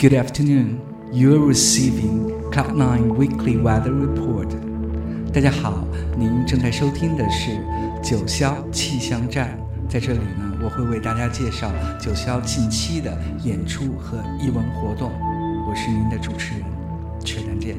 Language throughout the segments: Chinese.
Good afternoon. You are receiving Cloud Nine Weekly Weather Report. 大家好，您正在收听的是九霄气象站。在这里呢，我会为大家介绍九霄近期的演出和艺文活动。我是您的主持人，车展见。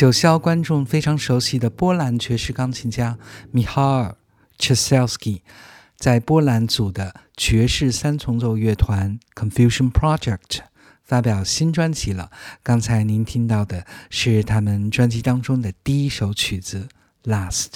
九霄观众非常熟悉的波兰爵士钢琴家米哈尔· c h e s e l s k i 在波兰组的爵士三重奏乐团 Confusion Project 发表新专辑了。刚才您听到的是他们专辑当中的第一首曲子《Last》。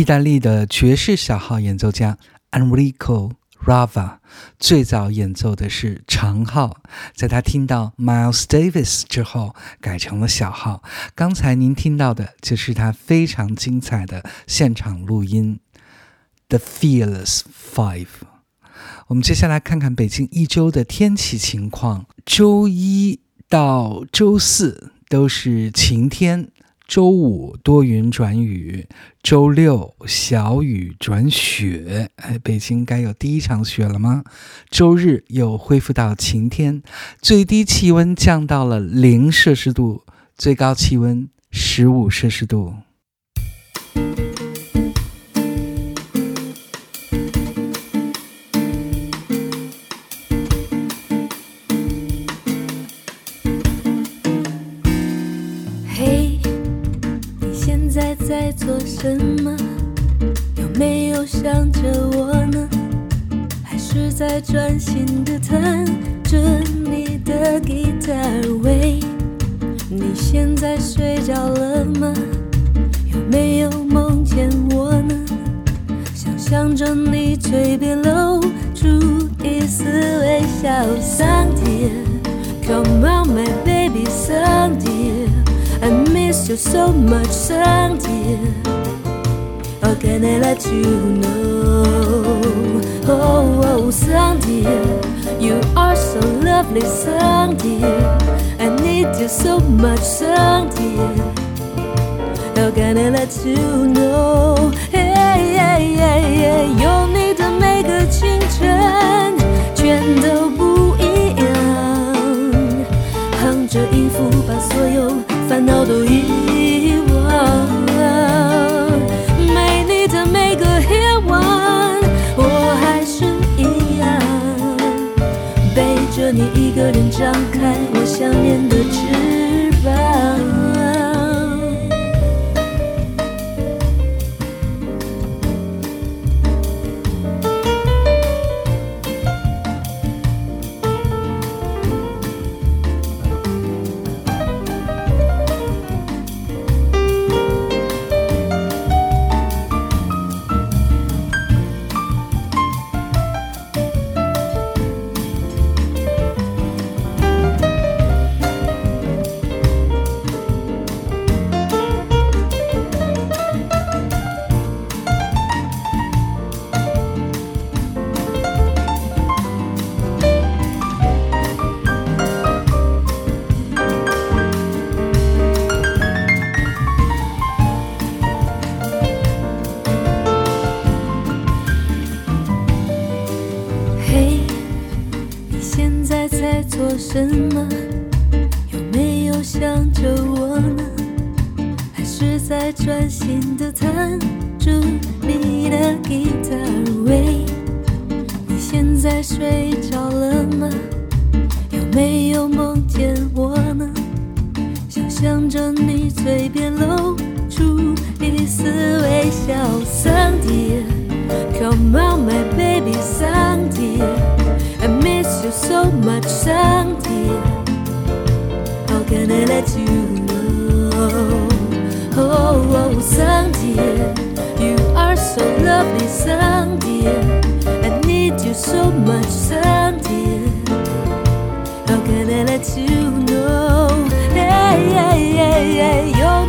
意大利的爵士小号演奏家 Enrico Rava 最早演奏的是长号，在他听到 Miles Davis 之后，改成了小号。刚才您听到的就是他非常精彩的现场录音《The Fearless Five》。我们接下来看看北京一周的天气情况，周一到周四都是晴天。周五多云转雨，周六小雨转雪。哎，北京该有第一场雪了吗？周日又恢复到晴天，最低气温降到了零摄氏度，最高气温十五摄氏度。什么？有没有想着我呢？还是在专心的弹着你的吉他？喂，你现在睡着了吗？有没有梦见我呢？想象着你嘴边露出一丝微笑。Sandy，come on my baby，Sandy。I miss you so much, Sandy. How can I let you know? Oh, oh, Sandy, you are so lovely, Sandy. I need you so much, Sandy. How can I let you know? Hey, hey, hey, hey，有你的每个清晨，全都不一样。哼着音符，把所有。烦恼都遗 人张开我想念的翅什么？有没有想着我呢？还是在专心的弹着你的吉他？喂，你现在睡着了吗？有没有梦见我呢？想象着你嘴边露出一丝微笑，Sun dear. Come on, my baby, Sun dear. I miss you so much, Sun dear. How can I let you know? Oh, oh, Sun dear. You are so lovely, Sun dear. I need you so much, Sun dear. How can I let you know? Hey, hey, hey, hey, 有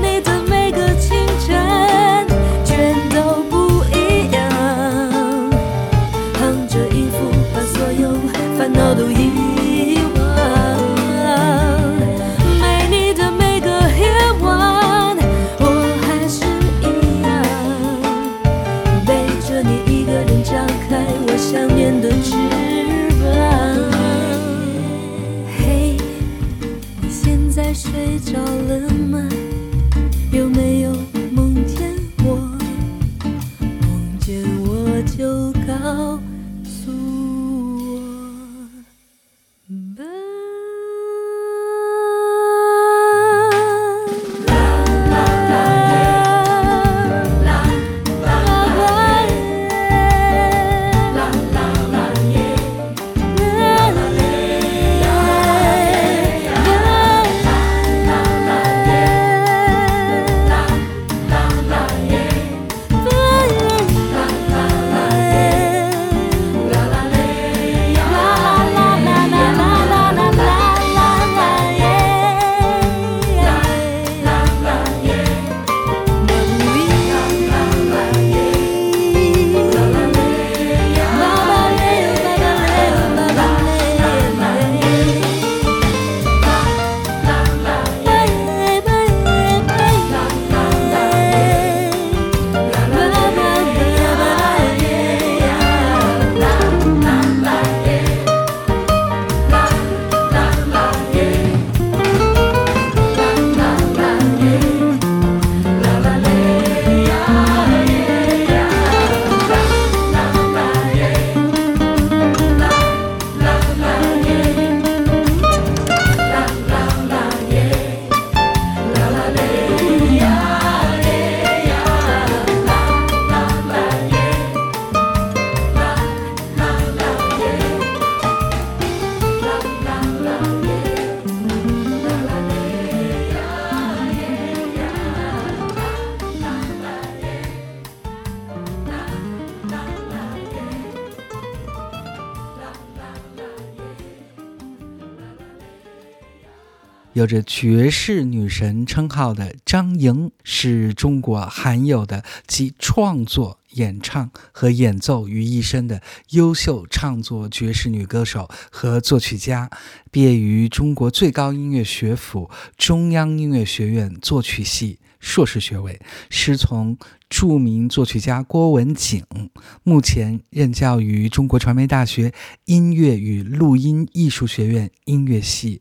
着爵士女神称号的张莹，是中国罕有的集创作、演唱和演奏于一身的优秀唱作爵士女歌手和作曲家。毕业于中国最高音乐学府中央音乐学院作曲系硕士学位，师从著名作曲家郭文景，目前任教于中国传媒大学音乐与录音艺术学院音乐系。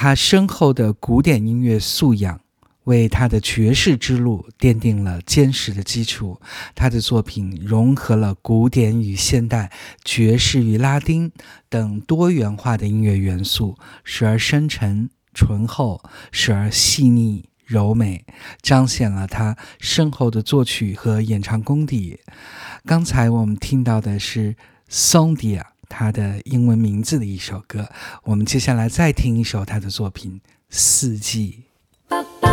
他深厚的古典音乐素养，为他的爵士之路奠定了坚实的基础。他的作品融合了古典与现代、爵士与拉丁等多元化的音乐元素，时而深沉醇厚，时而细腻柔美，彰显了他深厚的作曲和演唱功底。刚才我们听到的是 Sondia。他的英文名字的一首歌，我们接下来再听一首他的作品《四季》。爸爸，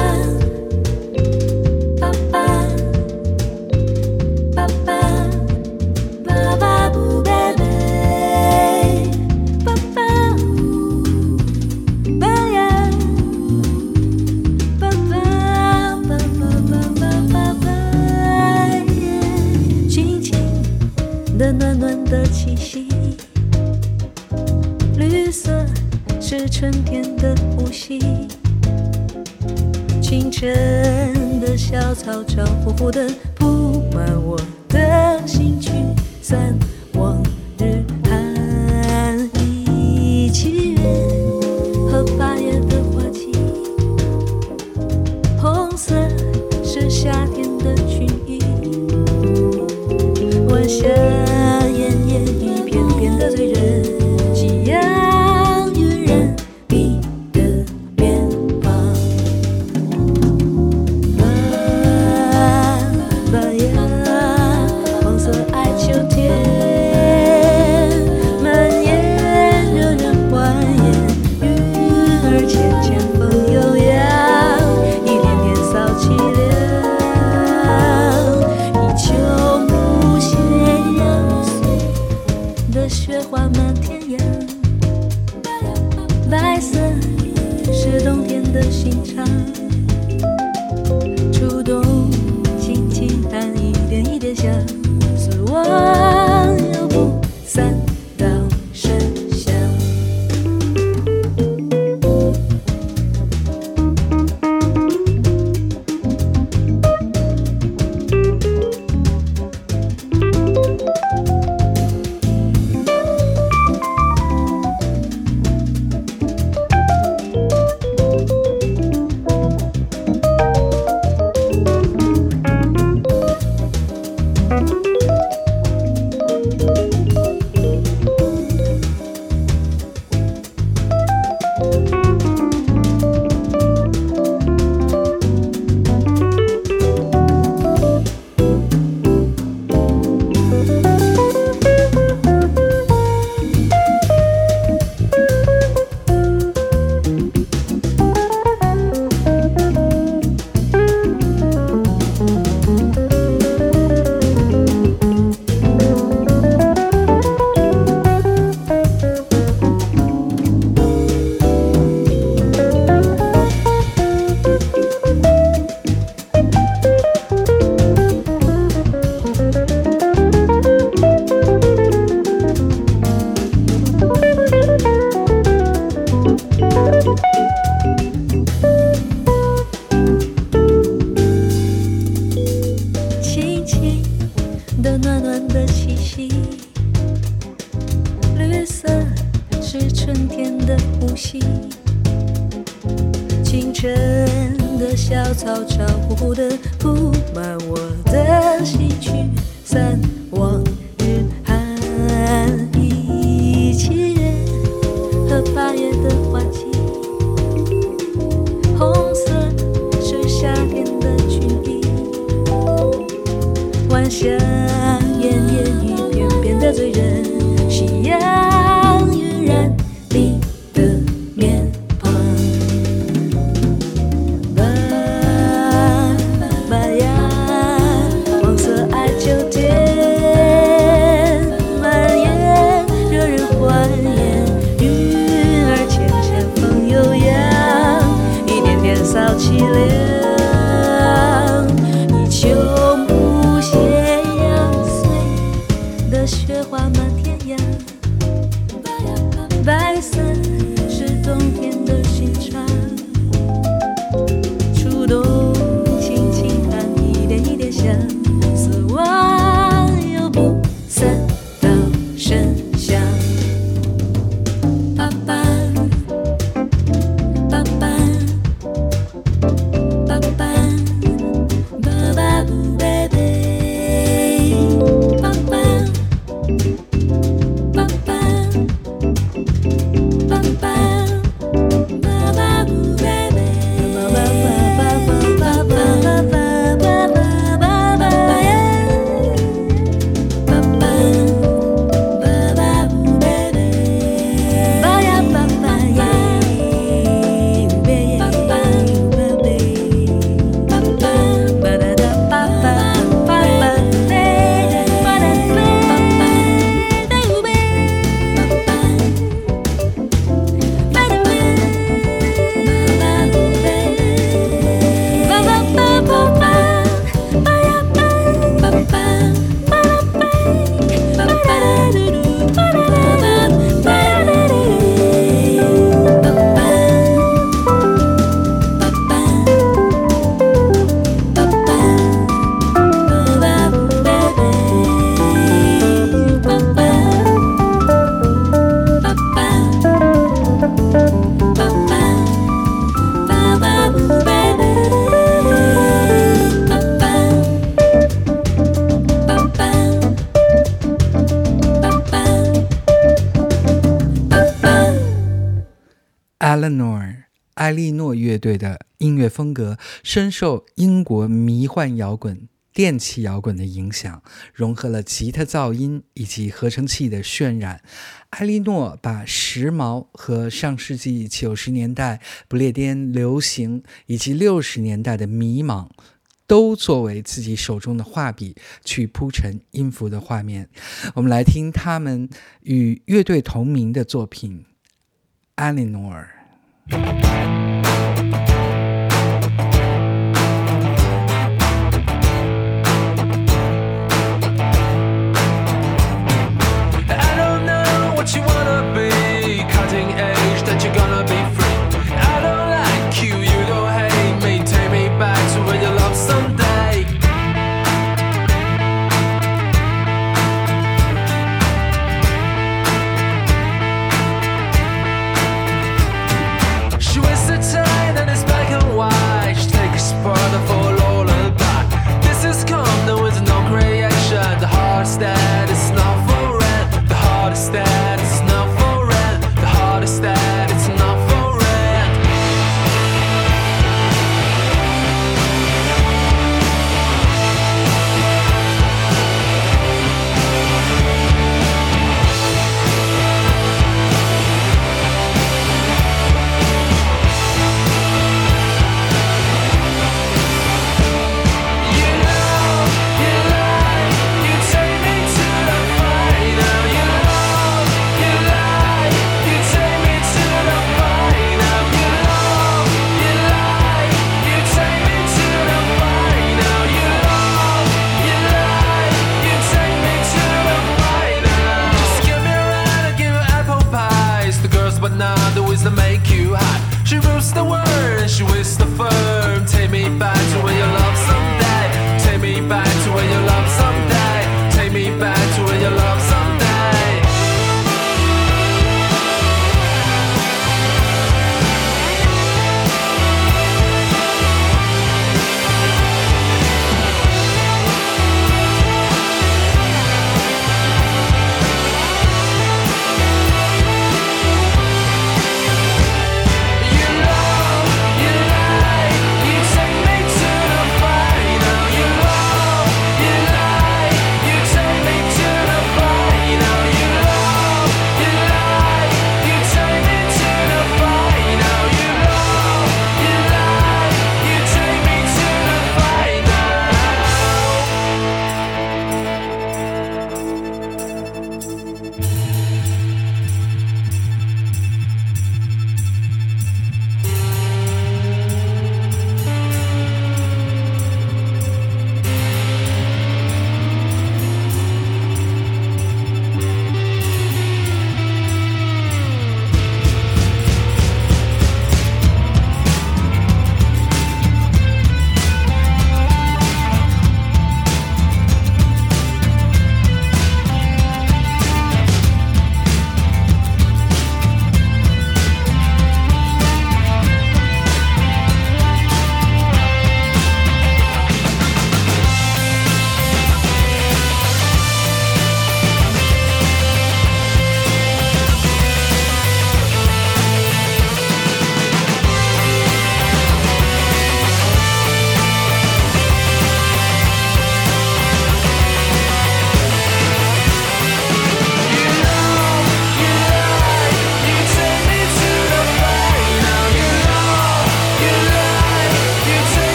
埃莉诺乐队的音乐风格深受英国迷幻摇滚电气摇滚的影响融合了吉他噪音以及合成器的渲染埃莉诺把时髦和上世纪九十年代不列颠流行以及六十年代的迷茫都作为自己手中的画笔去铺陈音符的画面我们来听他们与乐队同名的作品艾莉诺尔 Bye.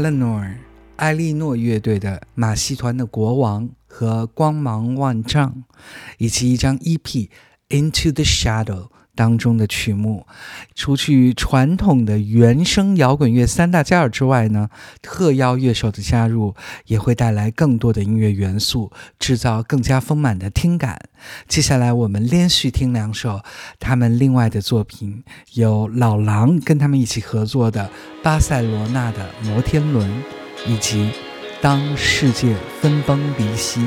Eleanor，艾莉诺乐队的马戏团的国王和光芒万丈，以及一张 EP《Into the Shadow》。 当中的曲目，除去传统的原声摇滚乐三大家之外呢，特邀乐手的加入也会带来更多的音乐元素，制造更加丰满的听感。接下来我们连续听两首他们另外的作品，有老狼跟他们一起合作的《巴塞罗那的摩天轮》，以及《当世界分崩离析》。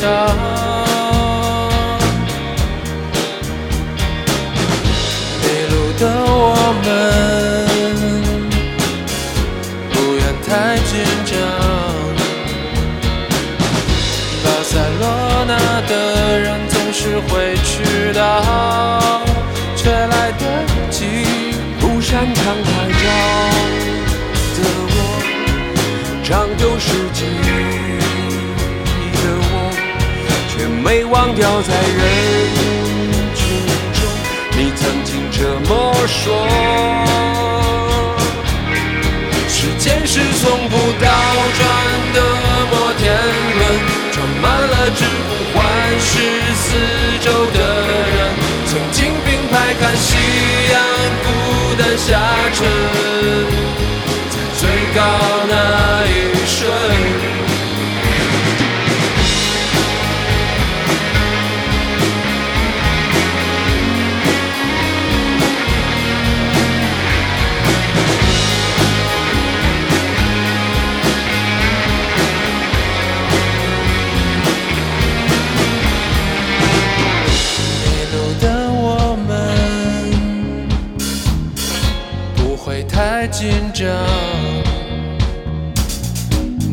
上。迷路的我们，不愿太紧张。巴塞罗那的人总是会迟到，却来得及，不擅长逃。没忘掉在人群中，你曾经这么说。时间是从不倒转的摩天轮，装满了只顾环视四周的人。曾经并排看夕阳孤单下沉，在最高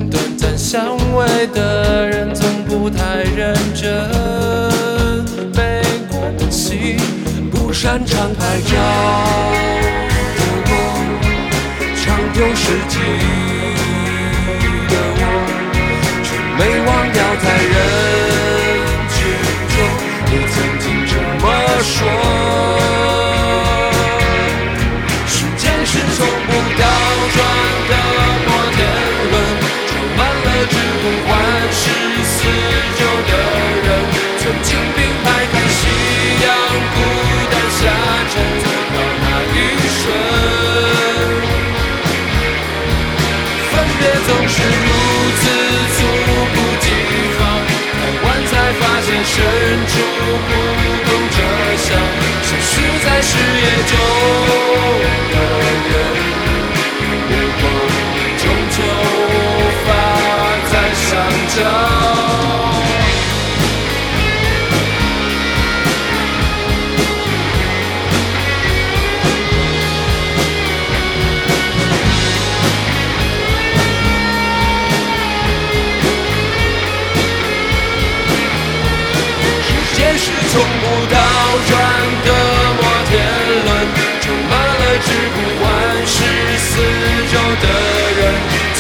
短暂相偎的人从不太认真。悲观的心，不擅长拍照的我，长丢失记的我，却没忘掉在人群中，你曾经这么说。深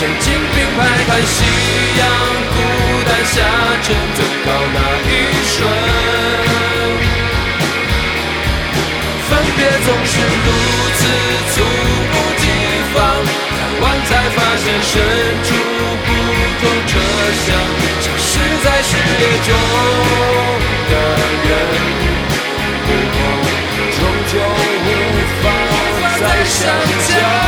曾经并排看夕阳孤单下沉最高那一瞬，分别总是如此猝不及防，看完才发现身处不同车厢。消失在视野中的人，最后终究无法再相交。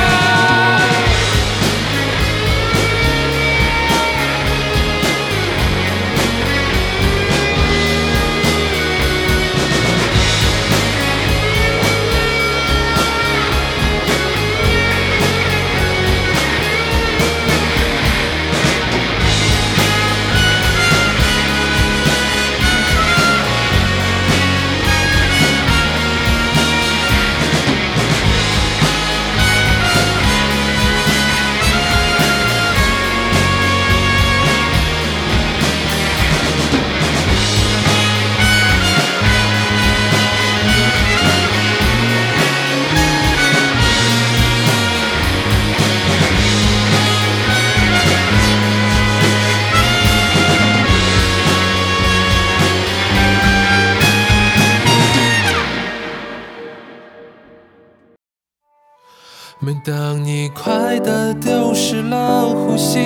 爱的丢失了呼吸，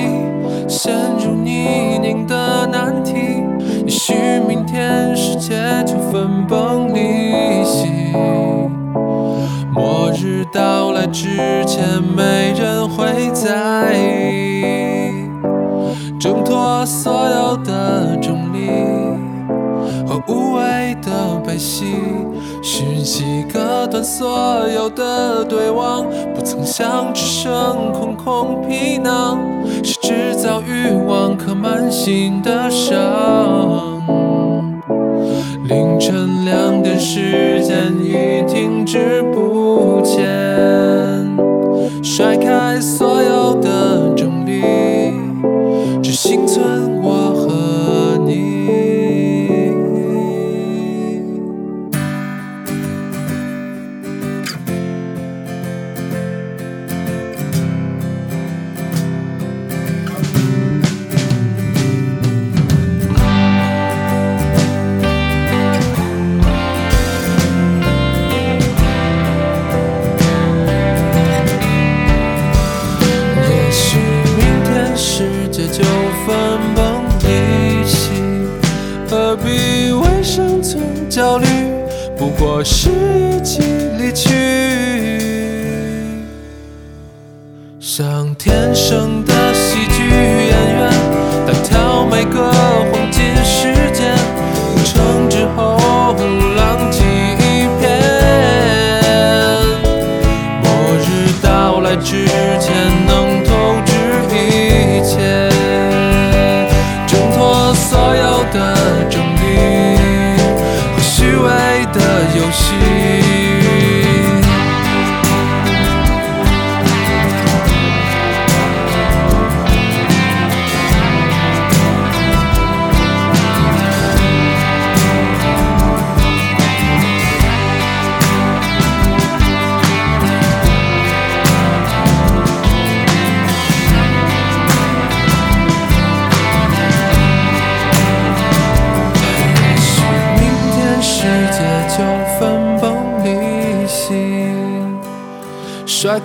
陷入泥泞的难题，也许明天世界就分崩离析。末日到来之前，没人会在意，挣脱所有的重力。和无谓的悲喜，讯息割断所有的对望，不曾想只剩空空皮囊，是制造欲望刻满心的伤。凌晨两点，时间已停滞不前，甩开所有的所有的整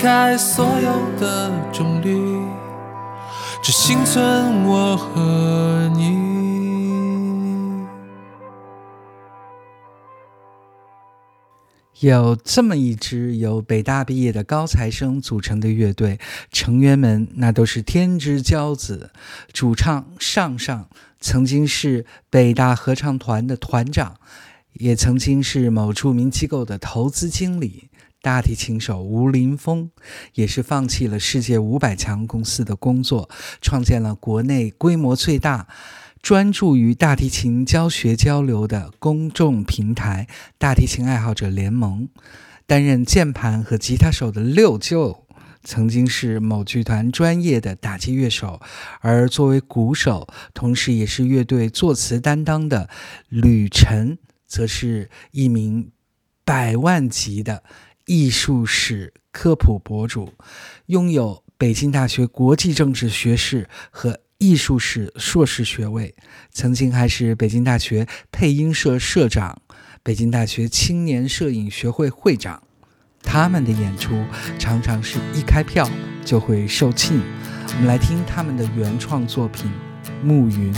开所有的重力，只幸存我和你。有这么一支由北大毕业的高材生组成的乐队，成员们那都是天之骄子。主唱上上曾经是北大合唱团的团长，也曾经是某著名机构的投资经理。大提琴手吴林峰也是放弃了世界五百强公司的工作，创建了国内规模最大。专注于大提琴教学交流的公众平台“大提琴爱好者联盟”，担任键盘和吉他手的六舅，曾经是某剧团专业的打击乐手，而作为鼓手，同时也是乐队作词担当的吕晨，则是一名百万级的艺术史科普博主，拥有北京大学国际政治学士和艺术史硕士学位，曾经还是北京大学配音社社长、北京大学青年摄影学会会长。他们的演出常常是一开票就会售罄。我们来听他们的原创作品《暮云》。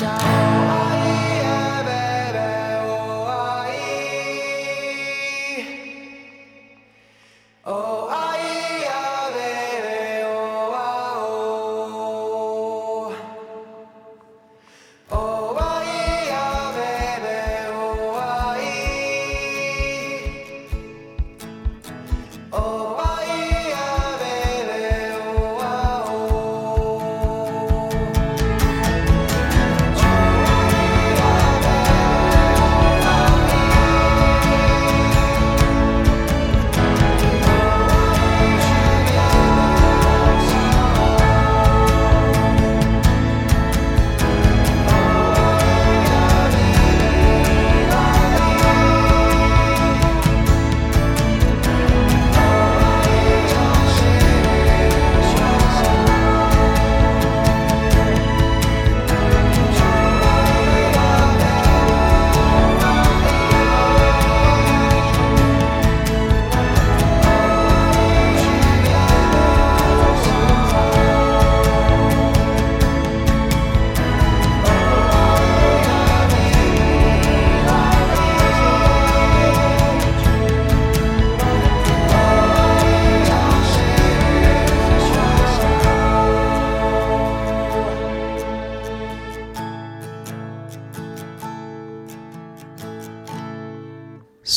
shine.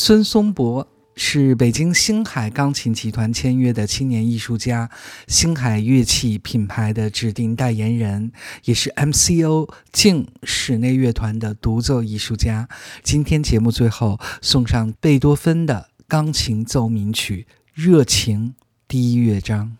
孙松柏是北京星海钢琴集团签约的青年艺术家，星海乐器品牌的指定代言人，也是 MCO 静室内乐团的独奏艺术家。今天节目最后送上贝多芬的钢琴奏鸣曲《热情》第一乐章。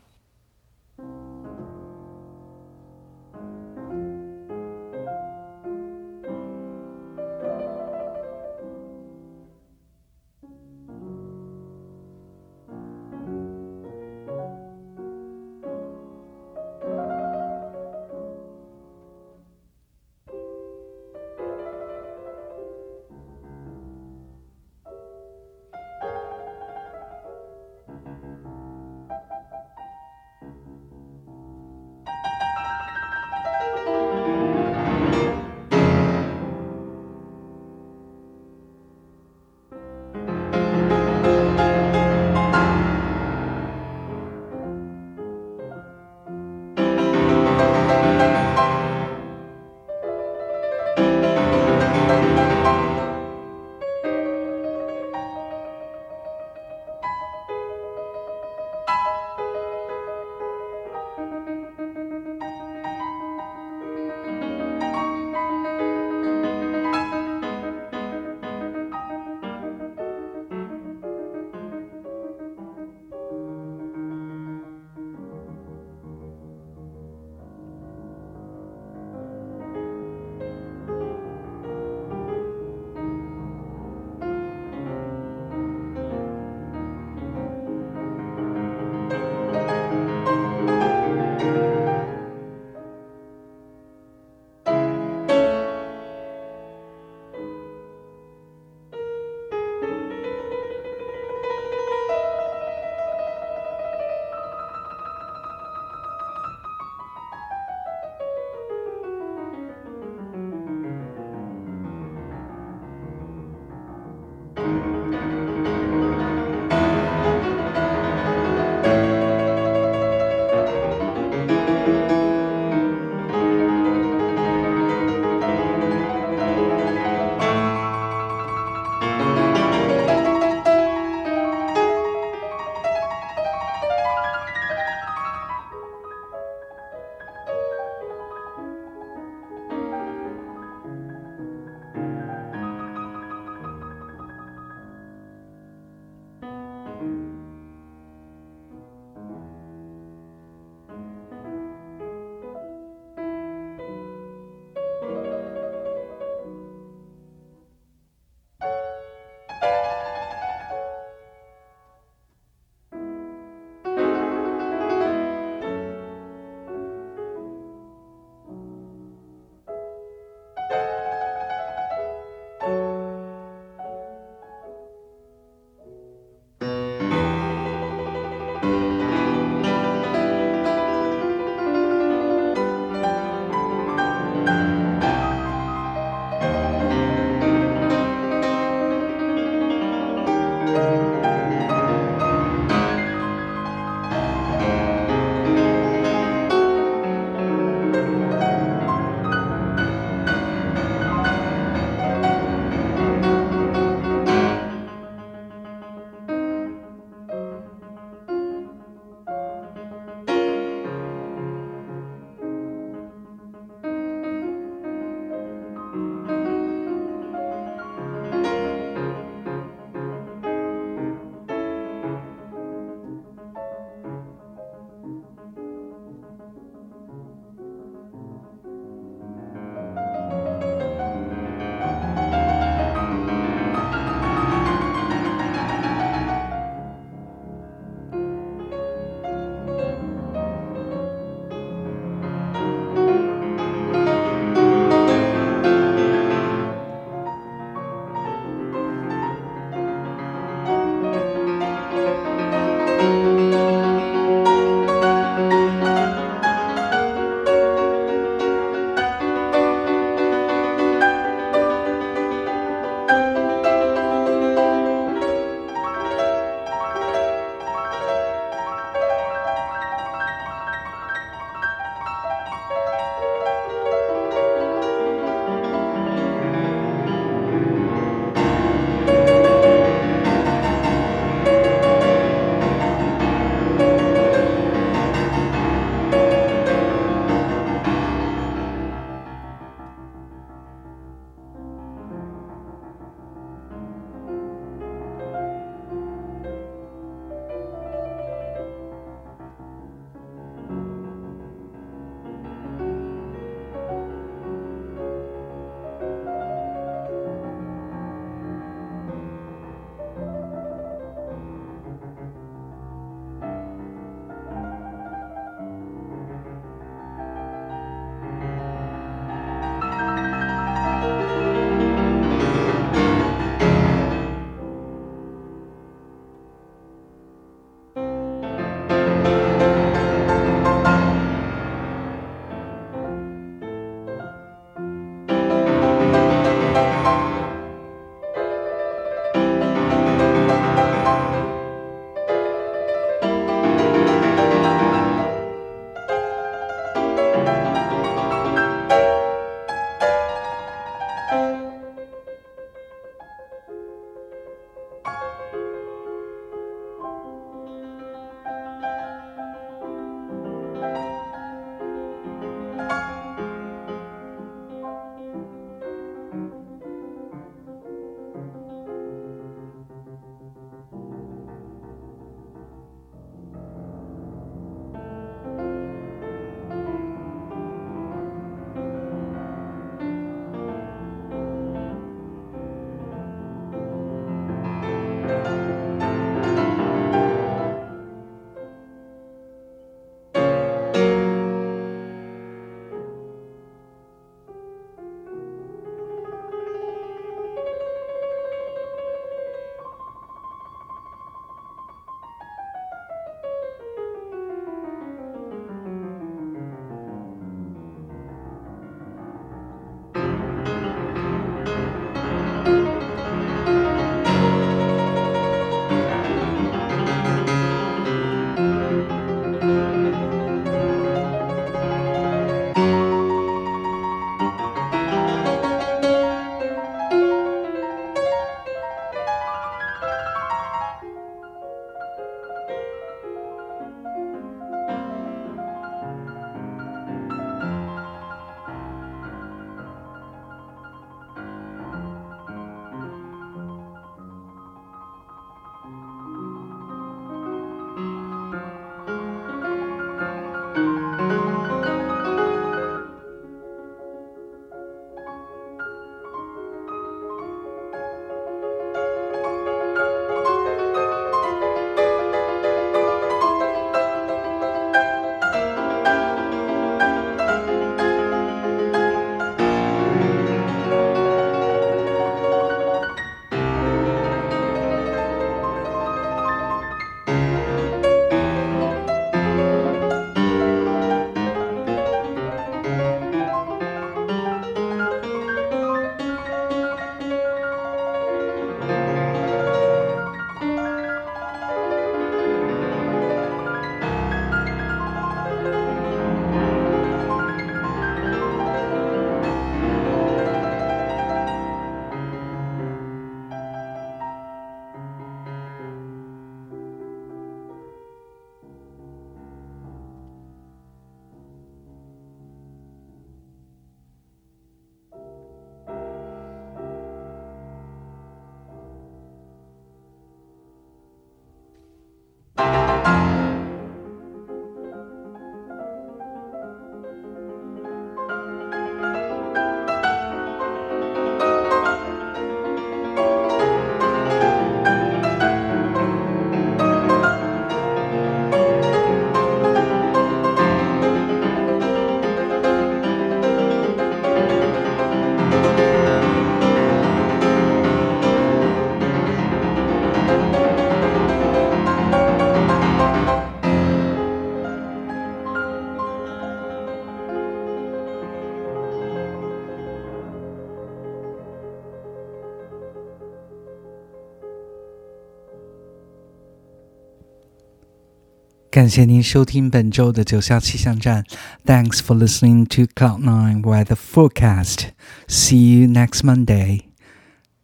感谢您收听本周的九霄气象站。Thanks for listening to Cloud Nine Weather Forecast. See you next Monday.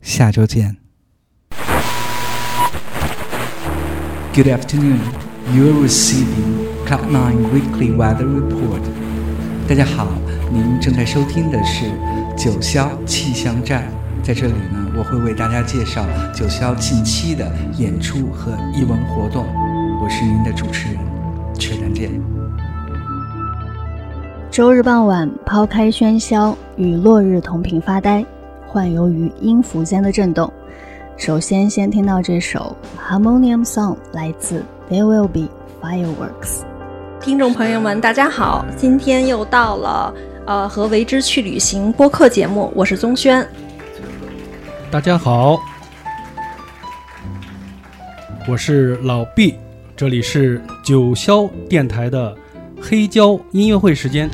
下周见。Good afternoon. You are receiving Cloud Nine Weekly Weather Report. 大家好，您正在收听的是九霄气象站。在这里呢，我会为大家介绍九霄近期的演出和艺文活动。 我是您的主持人曲兰健。周日傍晚，抛开喧嚣，与落日同频发呆，幻游于音符间的震动。首先，先听到这首《Harmonium Song》，来自 There Will Be Fireworks。听众朋友们，大家好，今天又到了呃和为之去旅行播客节目，我是宗轩。大家好，我是老毕。这里是九霄电台的黑胶音乐会时间。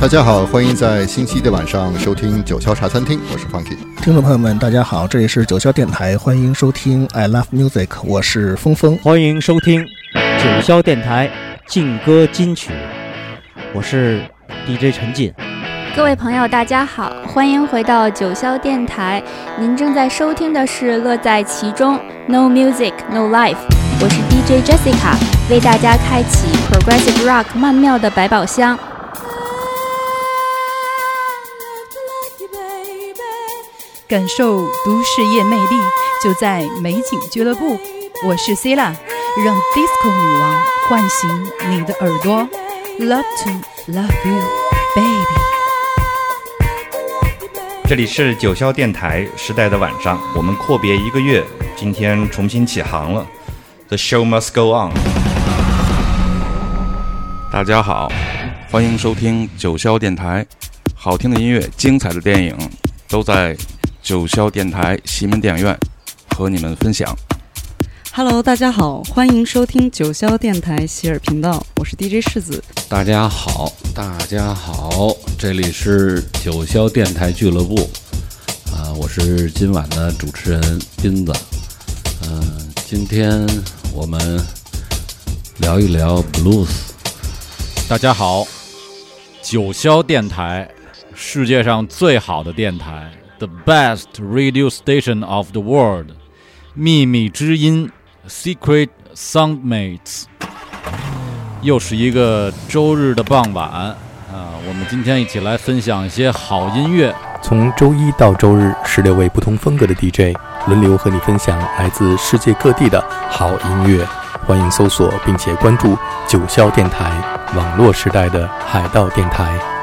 大家好，欢迎在星期一的晚上收听九霄茶餐厅，我是 Funky。听众朋友们，大家好，这里是九霄电台，欢迎收听 I Love Music，我是峰峰。欢迎收听九霄电台劲歌金曲，我是 DJ 陈进。各位朋友，大家好，欢迎回到九霄电台。您正在收听的是《乐在其中》，No Music No Life。我是 DJ Jessica，为大家开启 Progressive Rock 曼妙的百宝箱。感受都市夜魅力，就在美景俱乐部。我是 c i l a 让 Disco 女王唤醒你的耳朵。Love to love you, baby。这里是九霄电台时代的晚上，我们阔别一个月，今天重新起航了。The show must go on。大家好，欢迎收听九霄电台，好听的音乐、精彩的电影都在九霄电台西门电影院和你们分享。Hello，大家好，欢迎收听九霄电台喜尔频道，我是 DJ 世子。大家好，大家好，这里是九霄电台俱乐部，啊，我是今晚的主持人斌子，嗯，今天。我们聊一聊 blues。大家好，九霄电台，世界上最好的电台，the best radio station of the world，秘密之音，secret soundmates。又是一个周日的傍晚啊，我们今天一起来分享一些好音乐。从周一到周日，十六位不同风格的 DJ。轮流和你分享来自世界各地的好音乐，欢迎搜索并且关注九霄电台，网络时代的海盗电台。